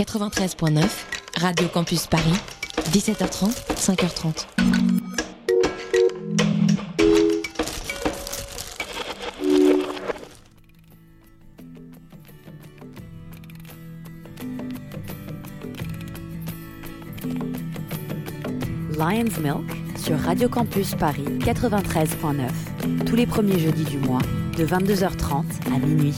93.9, Radio Campus Paris, 17h30, 5h30. Lion's Milk sur Radio Campus Paris 93.9, tous les premiers jeudis du mois, de 22h30 à minuit.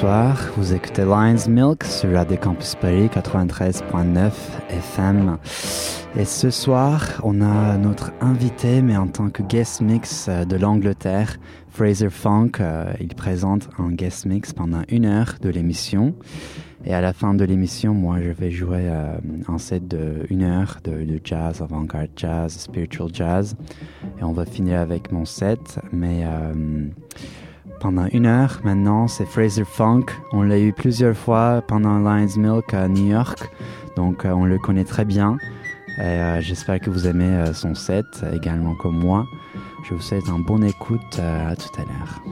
Bonsoir, vous écoutez Lions Milk sur Radio Campus Paris 93.9 FM. Et ce soir, on a notre invité, mais en tant que guest mix euh, de l'Angleterre, Fraser Funk. Euh, il présente un guest mix pendant une heure de l'émission. Et à la fin de l'émission, moi, je vais jouer euh, un set de une heure de, jazz, avant-garde jazz, spiritual jazz. Et on va finir avec mon set. Mais euh, pendant une heure maintenant, c'est Fraser Funk. On l'a eu plusieurs fois pendant Lions Milk à New York. Donc, euh, on le connaît très bien. Euh, j'espère que vous aimez euh, son set également comme moi. Je vous souhaite un bon écoute. à tout à l'heure.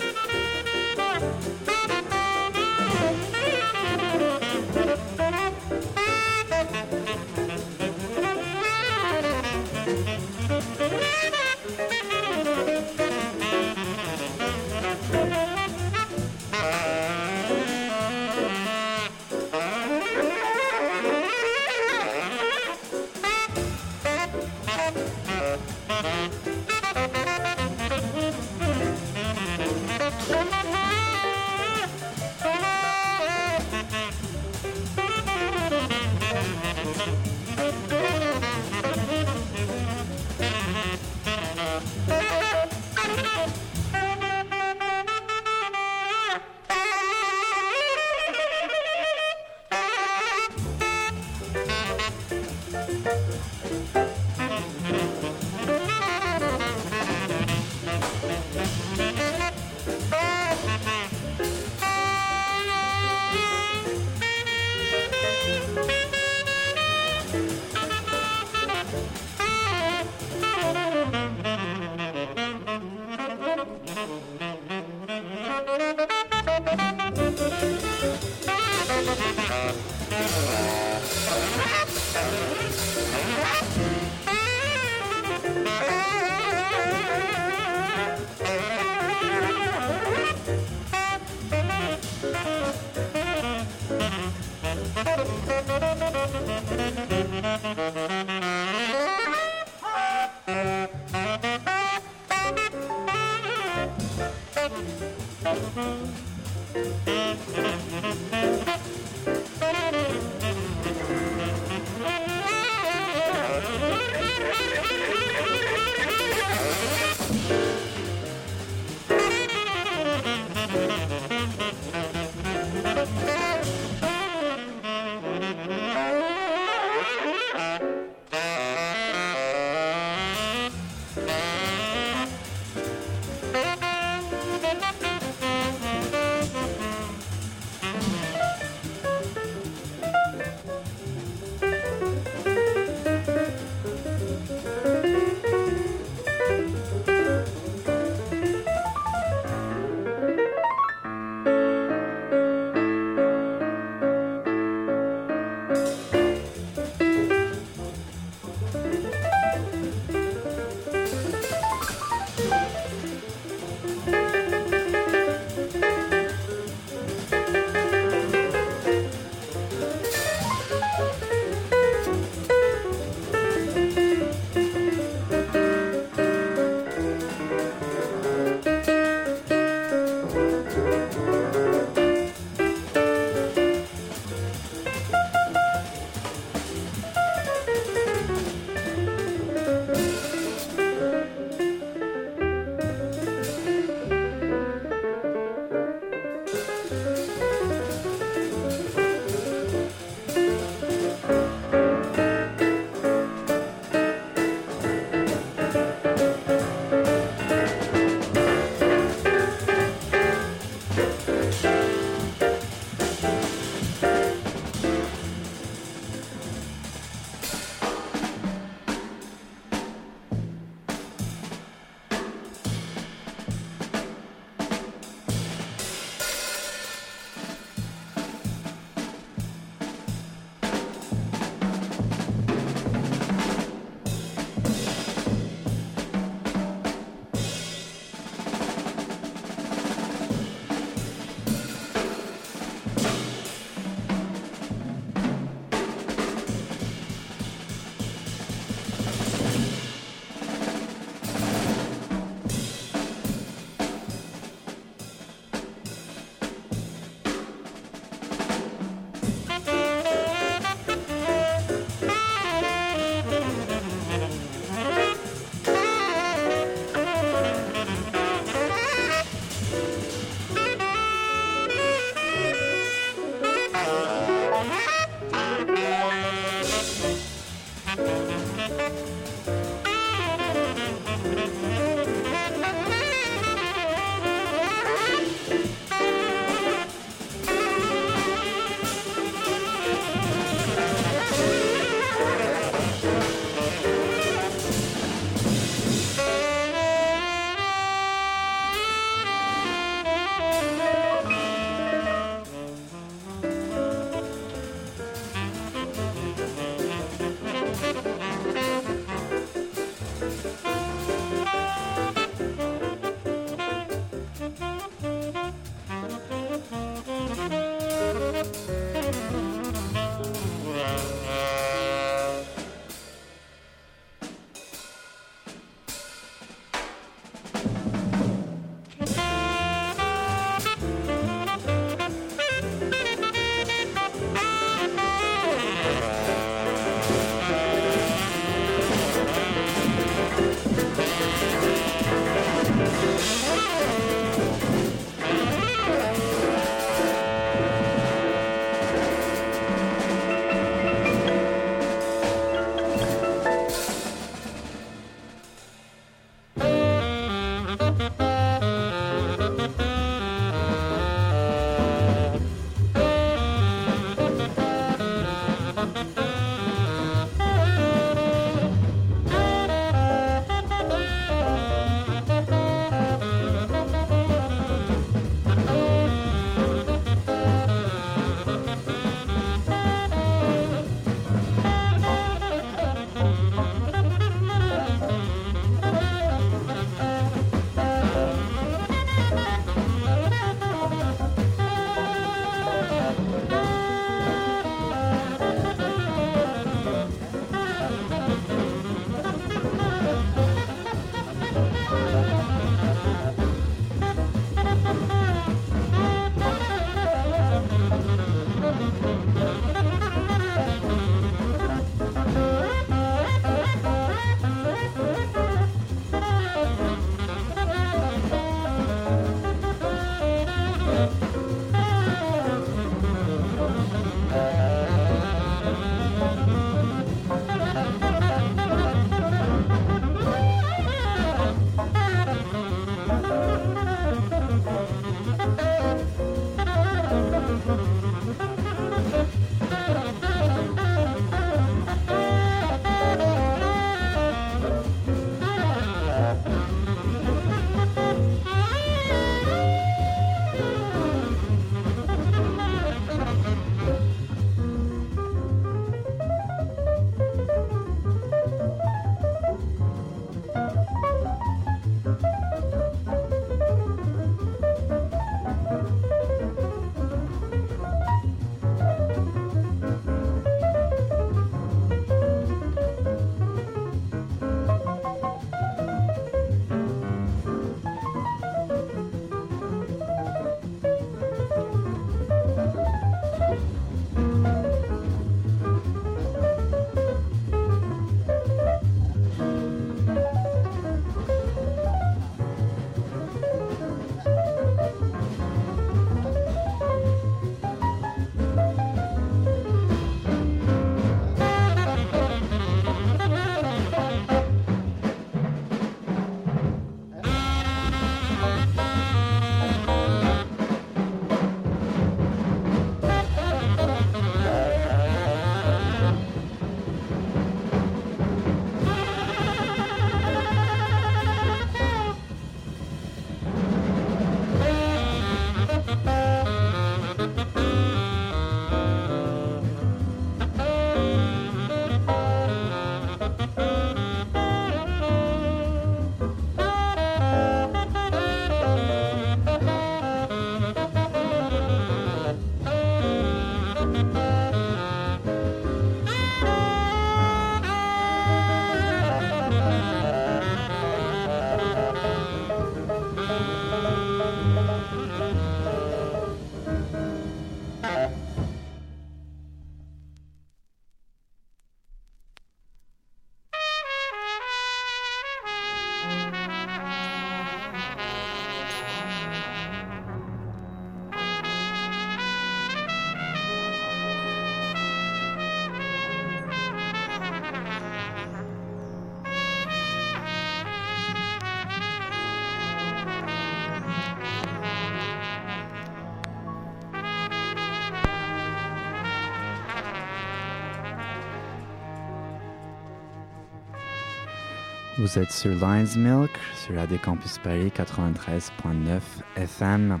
Vous êtes sur Lion's Milk, sur la Campus Paris 93.9 FM.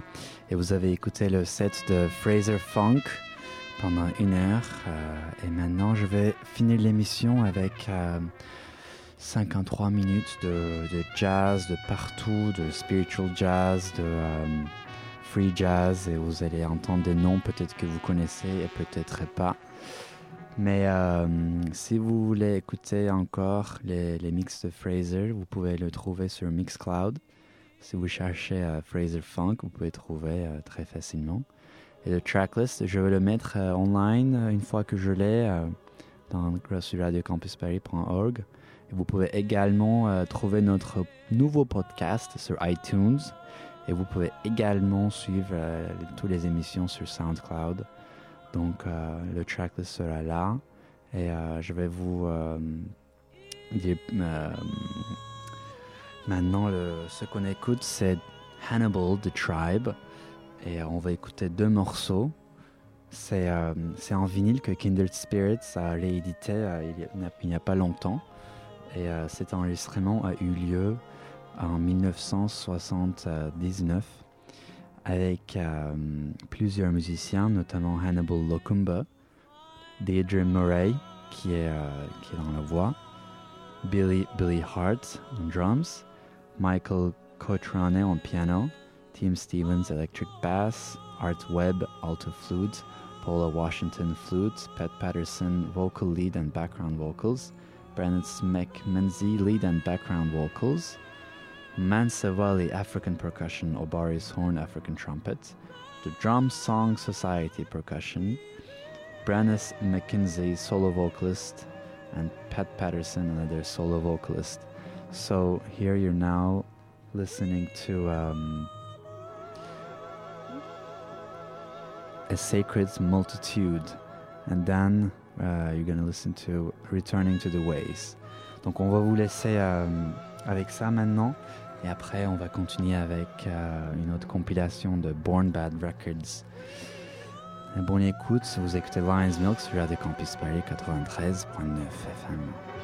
Et vous avez écouté le set de Fraser Funk pendant une heure. Euh, et maintenant, je vais finir l'émission avec euh, 53 minutes de, de, jazz de partout, de spiritual jazz, de euh, free jazz. Et vous allez entendre des noms peut-être que vous connaissez et peut-être pas. Mais euh, si vous voulez écouter encore les, les, mix de Fraser, vous pouvez le trouver sur Mixcloud. Si vous cherchez euh, Fraser Funk, vous pouvez trouver euh, très facilement. Et le tracklist, je vais le mettre online une fois que je l'ai dans sur. Et vous pouvez également trouver notre nouveau podcast sur iTunes. Et vous pouvez également suivre toutes les émissions sur SoundCloud. Donc euh, le tracklist sera là. Et euh, je vais vous euh, dire maintenant le, ce qu'on écoute c'est Hannibal the Tribe. Et on va écouter deux morceaux. C'est euh, en vinyle que Kindred Spirits a réédité il n'y a, pas longtemps. Et cet enregistrement a eu lieu en 1979 avec euh, plusieurs musiciens, notamment Hannibal Locumba, Deirdre Murray, qui est, euh, qui est dans la voix, Billy, Billy Hart en drums, Michael Cotrane en piano, Tim Stevens electric bass, Art Webb alto flute, Paula Washington flute, Pat Patterson vocal lead and background vocals, Brandon McMenzie lead and background vocals, Mansawali African percussion, Obaris horn African trumpet, the Drum Song Society percussion, Brannis McKinsey solo vocalist, and Pat Patterson another solo vocalist. So here you're now listening to um, a sacred multitude, and then uh, you're gonna listen to Returning to the Ways. Donc on va vous laisser euh, avec ça maintenant. Et après, on va continuer avec euh, une autre compilation de Born Bad Records. Bonne écoute, vous écoutez Lions Milk sur Radio Campus Paris 93.9 FM.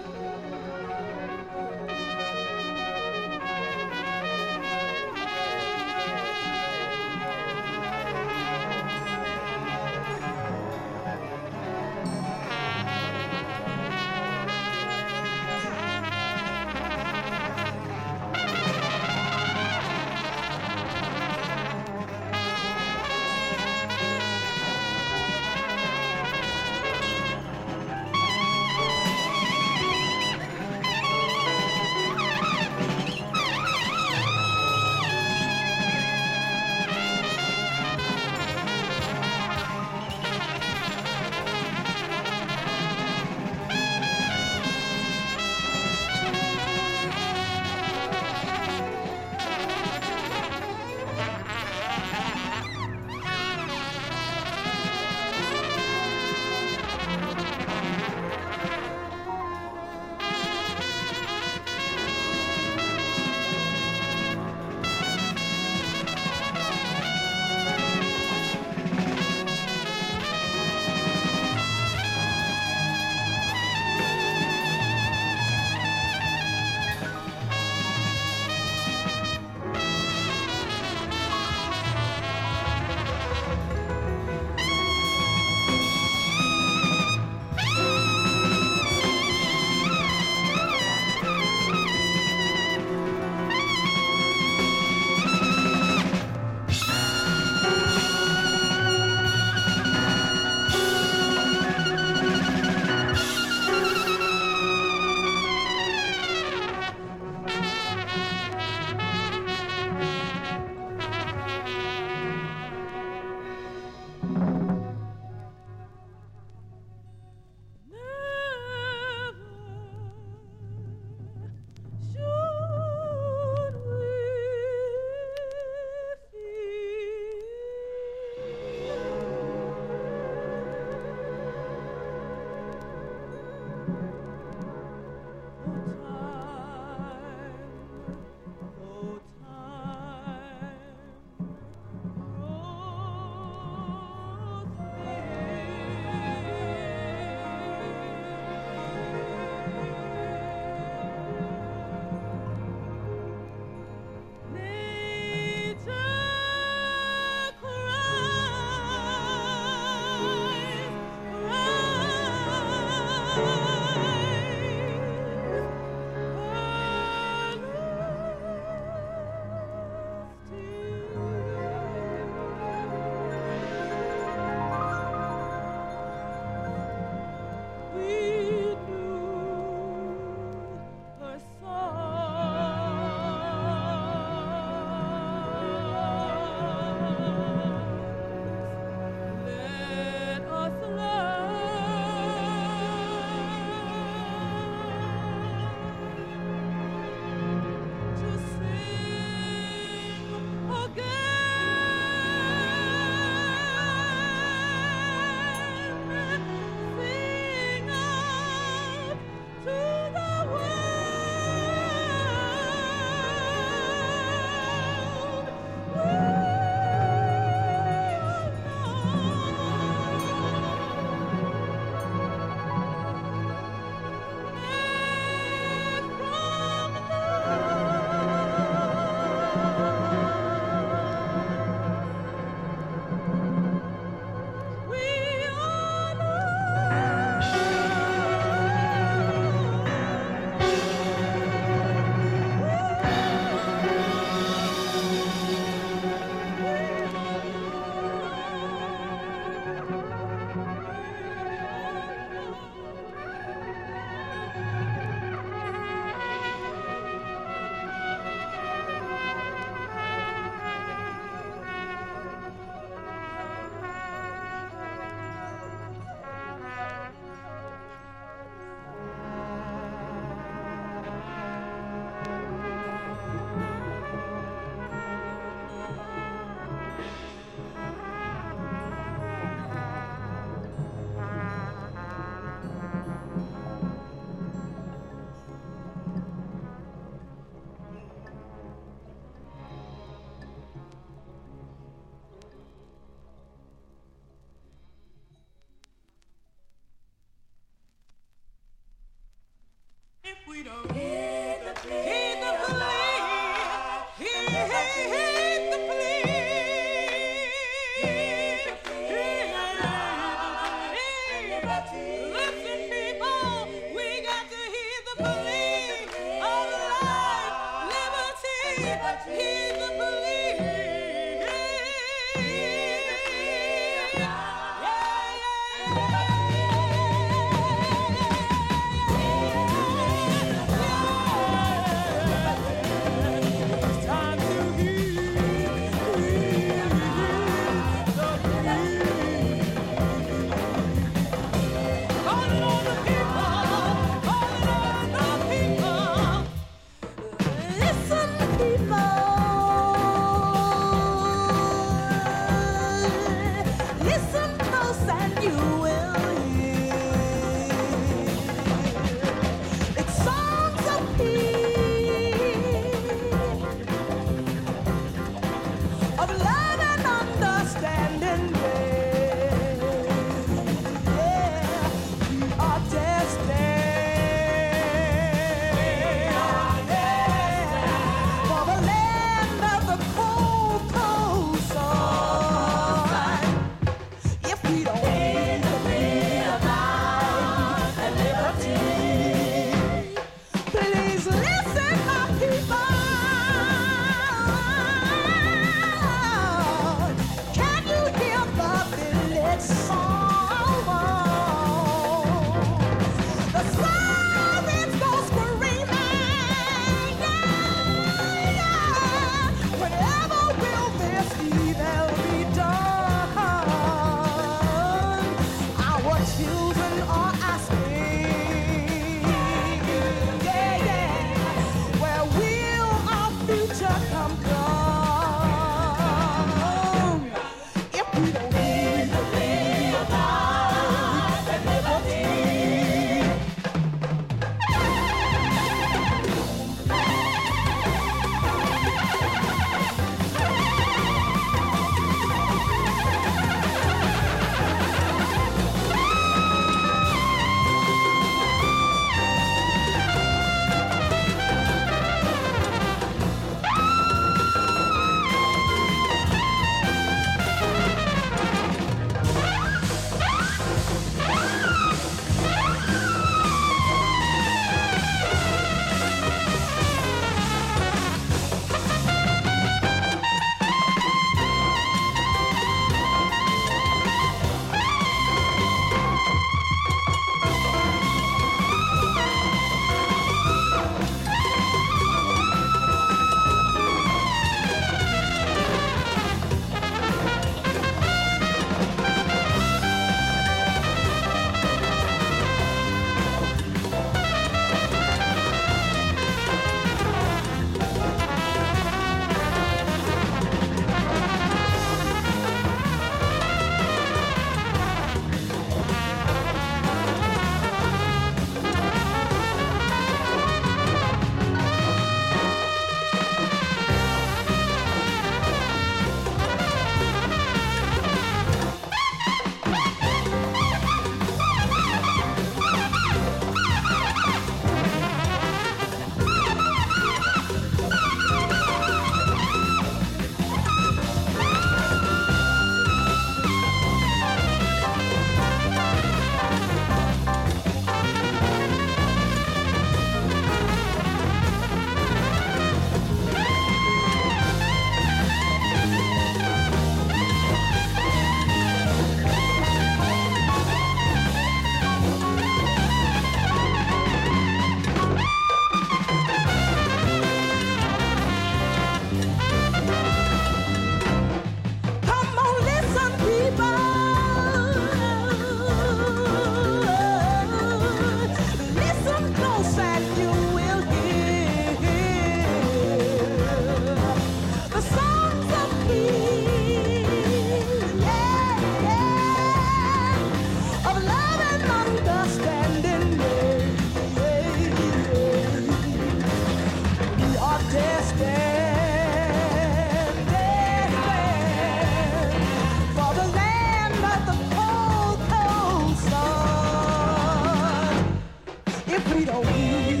sweet old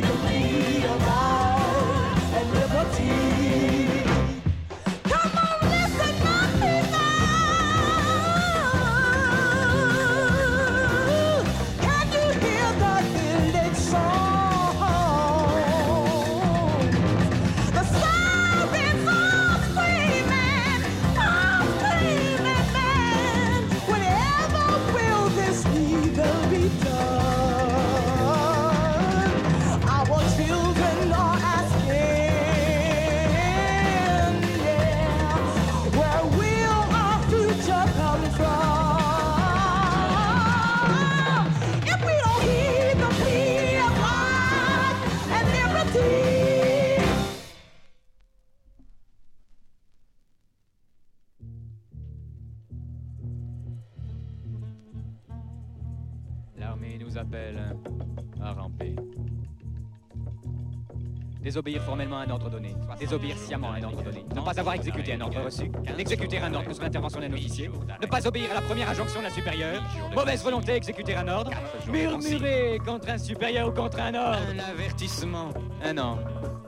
Désobéir formellement à un ordre donné. Désobéir sciemment à un ordre donné. Ne pas avoir exécuté un ordre reçu. Exécuter un ordre sous l'intervention d'un officier. Ne pas obéir à la première injonction d'un supérieur. Mauvaise volonté, exécuter un ordre. Murmurer contre un supérieur ou contre un ordre. Un avertissement. Un an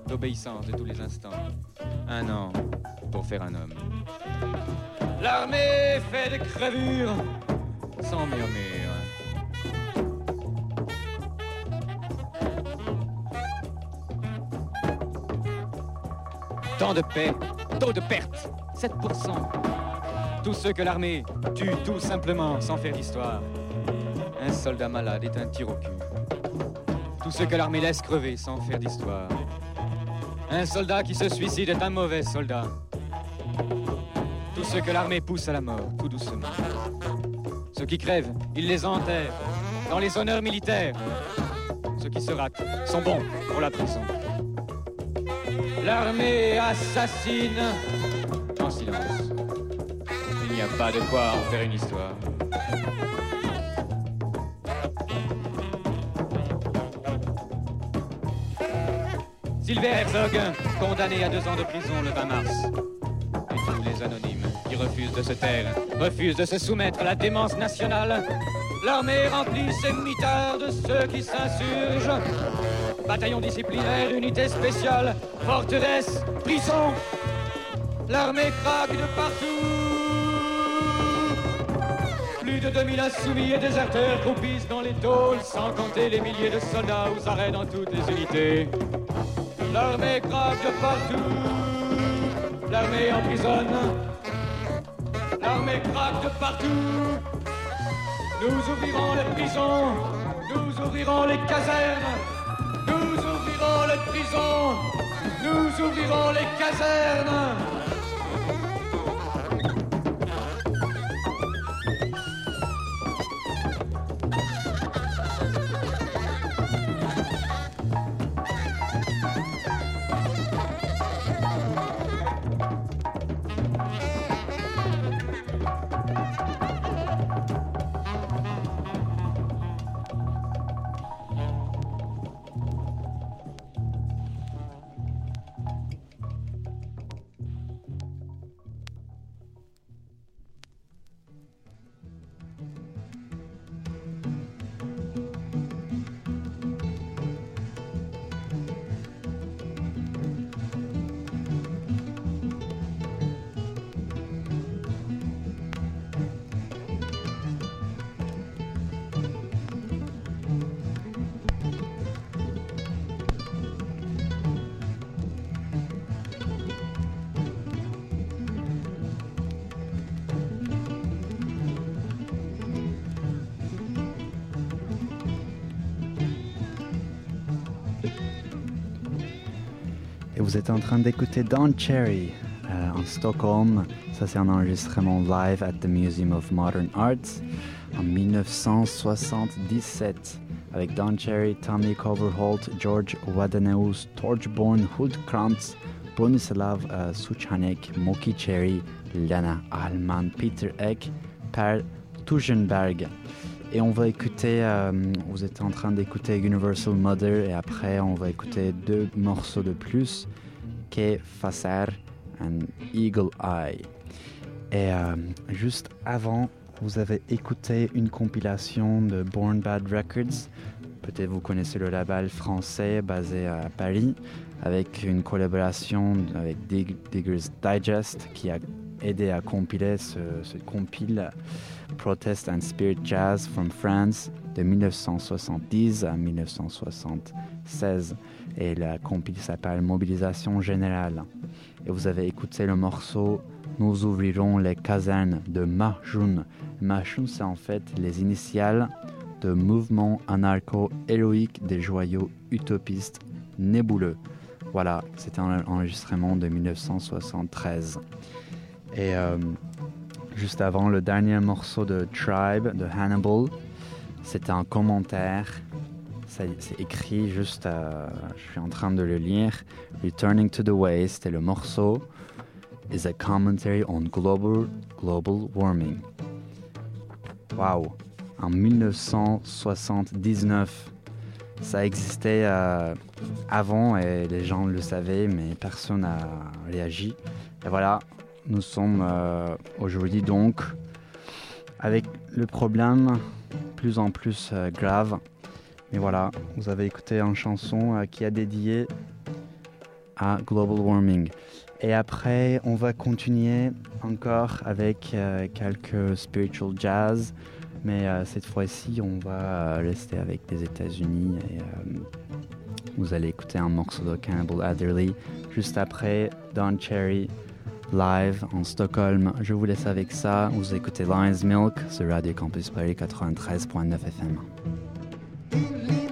d'obéissance de tous les instants. Un an pour faire un homme. L'armée fait des crevures sans murmure. Temps de paix, taux de perte, 7%. Tous ceux que l'armée tue tout simplement sans faire d'histoire. Un soldat malade est un tir au cul. Tous ceux que l'armée laisse crever sans faire d'histoire. Un soldat qui se suicide est un mauvais soldat. Tous ceux que l'armée pousse à la mort, tout doucement. Ceux qui crèvent, ils les enterrent dans les honneurs militaires. Ceux qui se ratent sont bons pour la prison. L'armée assassine en silence. Il n'y a pas de quoi en faire une histoire. Sylvain Herzog, condamné à deux ans de prison le 20 mars. Et tous les anonymes qui refusent de se taire, refusent de se soumettre à la démence nationale. L'armée remplit ses mitards de ceux qui s'insurgent. Bataillon disciplinaire, unité spéciale, forteresse, prison. L'armée craque de partout. Plus de 2000 insoumis et déserteurs croupissent dans les tôles, sans compter les milliers de soldats aux arrêts dans toutes les unités. L'armée craque de partout. L'armée emprisonne. L'armée craque de partout. Nous ouvrirons les prisons. Nous ouvrirons les casernes. Prisons. Nous ouvrirons les casernes. Vous êtes en train d'écouter Don Cherry euh, en Stockholm. Ça, c'est un enregistrement live at the Museum of Modern Arts en 1977 avec Don Cherry, Tommy Coverholt, George Wadeneus, Torchborn, Hultkrantz, Bronislav euh, Suchanek, Moki Cherry, Lena Allman, Peter Eck, Per Tugendberg. Et on va écouter, euh, vous êtes en train d'écouter Universal Mother et après on va écouter deux morceaux de plus, Que Facer and Eagle Eye. Et euh, juste avant, vous avez écouté une compilation de Born Bad Records. Peut-être vous connaissez le label français basé à Paris avec une collaboration avec Dig- Diggers Digest qui a aidé à compiler ce, ce compile Protest and Spirit Jazz from France de 1970 à 1976 et la compile s'appelle Mobilisation Générale. Et vous avez écouté le morceau Nous ouvrirons les casernes de Mahjoun. Mahjoun, c'est en fait les initiales de Mouvement anarcho-héroïque des joyaux utopistes nébuleux. Voilà, c'était un enregistrement de 1973. Et euh, juste avant, le dernier morceau de Tribe de Hannibal, c'était un commentaire. C'est écrit juste, je suis en train de le lire. Returning to the Way, c'était le morceau. Is a commentary on global, global warming. Waouh! en 1979. Ça existait euh, avant et les gens le savaient, mais personne n'a réagi. Et voilà, nous sommes euh, aujourd'hui donc avec le problème plus en plus euh, grave. Mais voilà, vous avez écouté une chanson euh, qui a dédié à global warming. Et après, on va continuer encore avec euh, quelques spiritual jazz. Mais euh, cette fois-ci, on va rester avec des États-Unis. Et vous allez écouter un morceau de Cannibal Adderley. Juste après, Don Cherry live en Stockholm. Je vous laisse avec ça. Vous écoutez Lion's Milk sur Radio Campus Paris 93.9 FM. Dili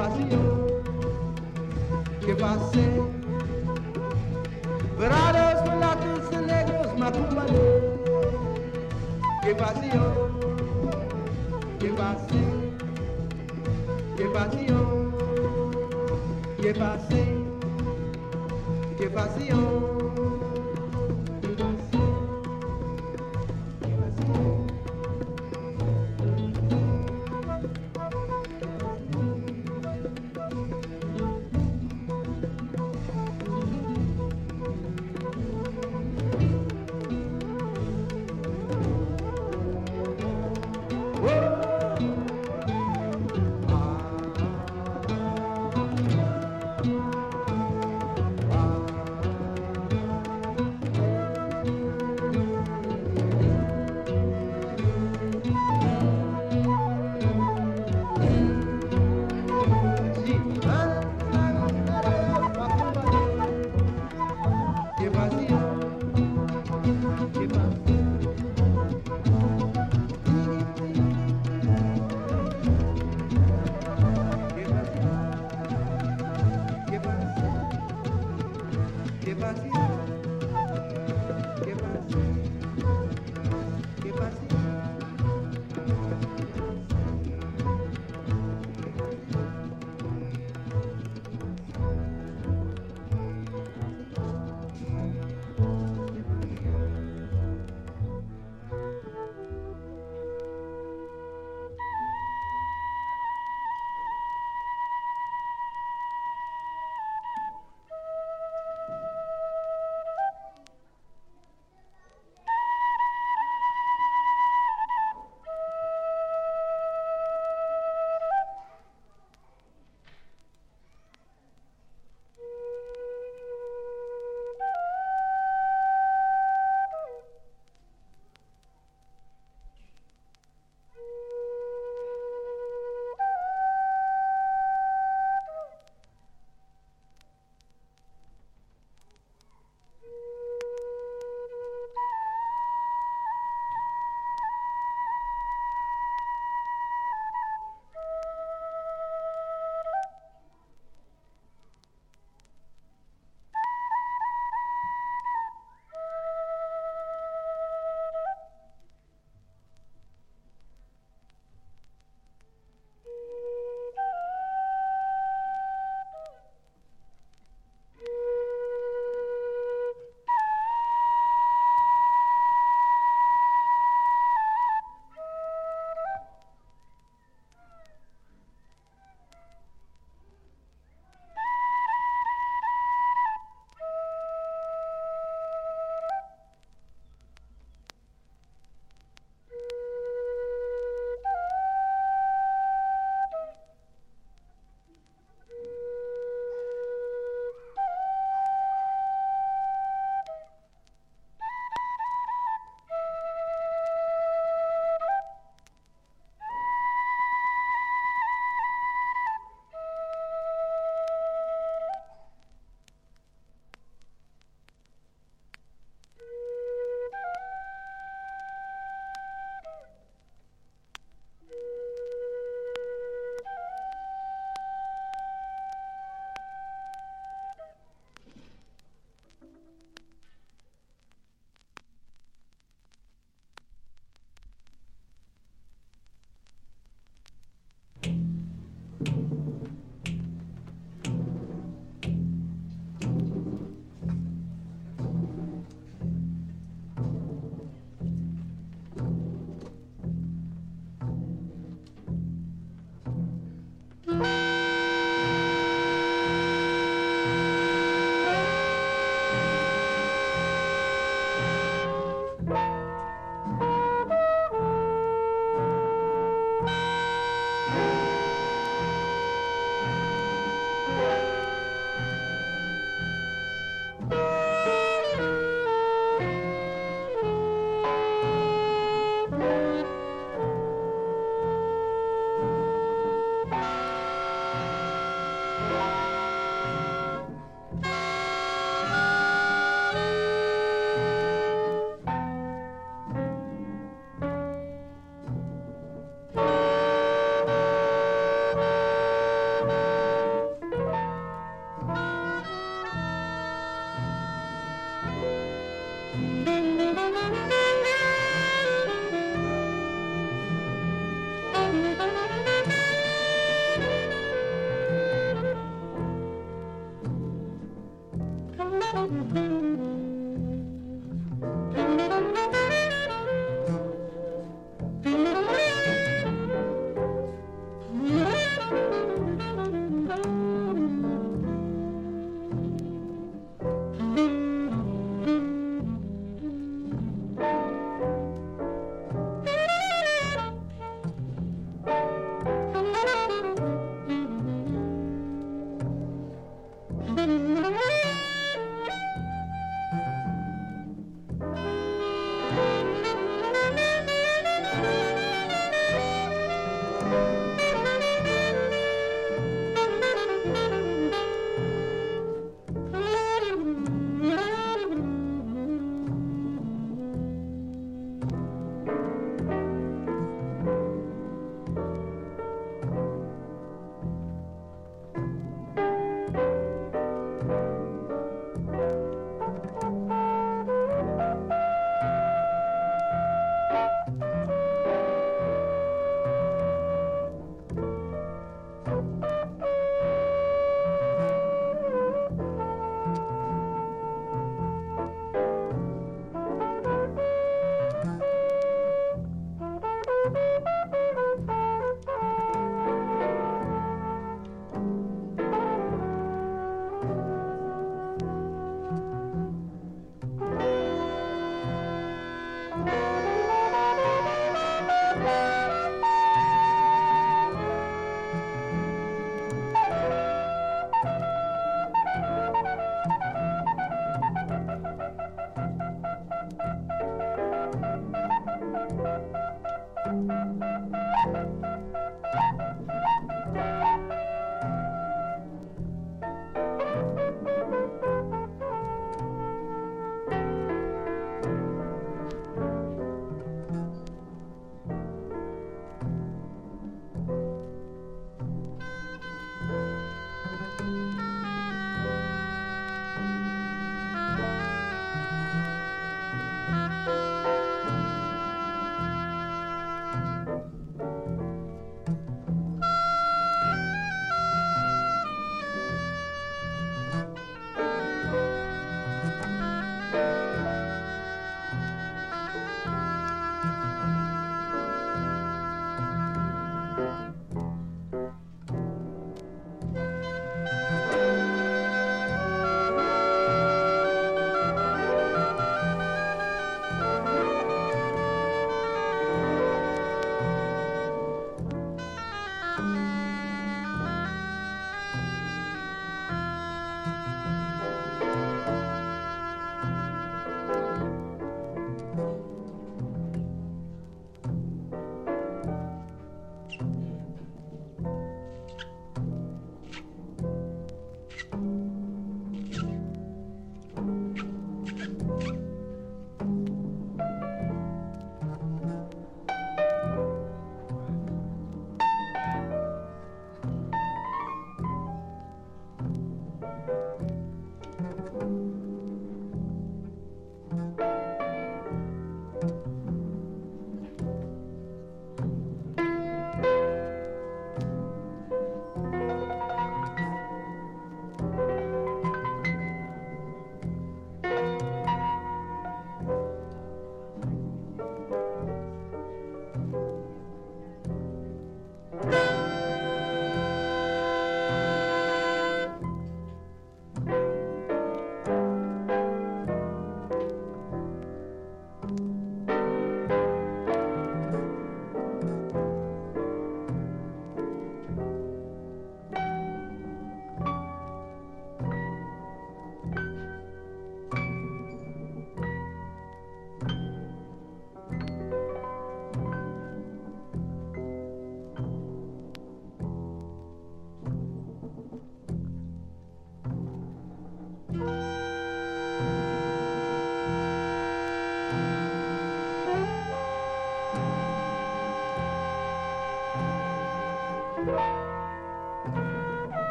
passió, que pasé. Dorados, mulatos y negros acompañan. Que passió, que pasé, que passió, que pasé, que passió.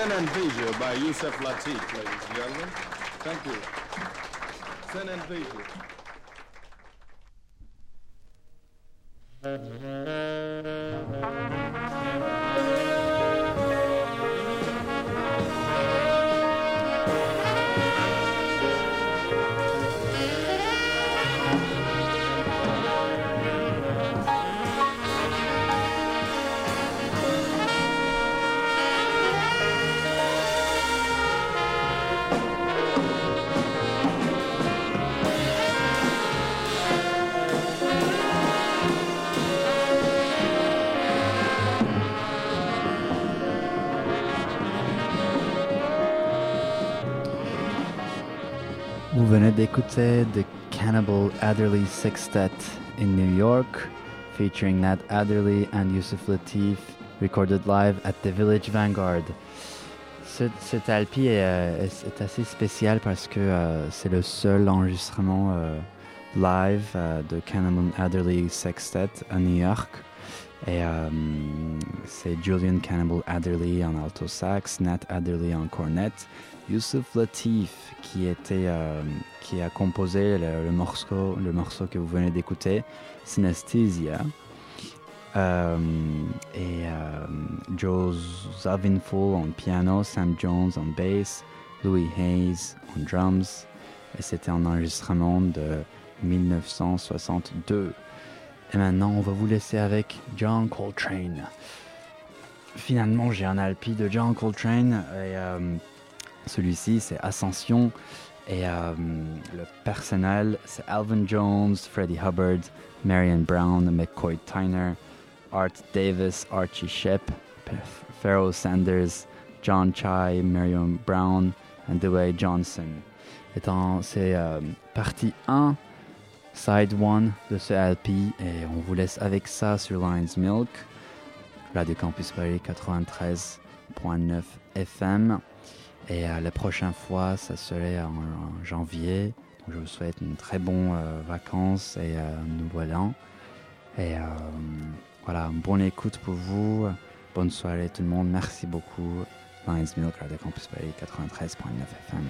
Sen and Vision by Yusef Latif, ladies and gentlemen. Thank you. Sen and Vision. D'écouter The Cannibal Adderley Sextet in New York, featuring Nat Adderley and Yusuf Latif, recorded live at the Village Vanguard. Ce, cet euh, est- assez spécial parce que euh, c'est le seul enregistrement euh, live euh, de Cannibal Adderley Sextet à New York. C'est Julian Cannibal Adderley en alto sax, Nat Adderley en cornet, Youssouf Latif euh, qui a composé le, morceau que vous venez d'écouter, Synesthesia. Euh, et euh, Joe Zavinful en piano, Sam Jones en bass, Louis Hayes en drums. Et c'était un enregistrement de 1962. Et maintenant, on va vous laisser avec John Coltrane. Finalement, j'ai un alpi de John Coltrane. Et celui-ci, c'est Ascension. Et euh, le personnel, c'est Alvin Jones, Freddie Hubbard, Marion Brown, McCoy Tyner, Art Davis, Archie Shep, Pharaoh Sanders, John Chai, Marion Brown et Dewey Johnson. C'est euh, partie 1, side 1 de ce LP et on vous laisse avec ça sur Lines Milk, Radio Campus Paris 93.9 FM. Et euh, la prochaine fois, ça serait en, en janvier. Donc, je vous souhaite une très bonne euh, vacances et euh, nous voilà. Et euh, voilà, bonne écoute pour vous. Bonne soirée tout le monde. Merci beaucoup. Lines Milk, Radio Campus Paris 93.9 FM.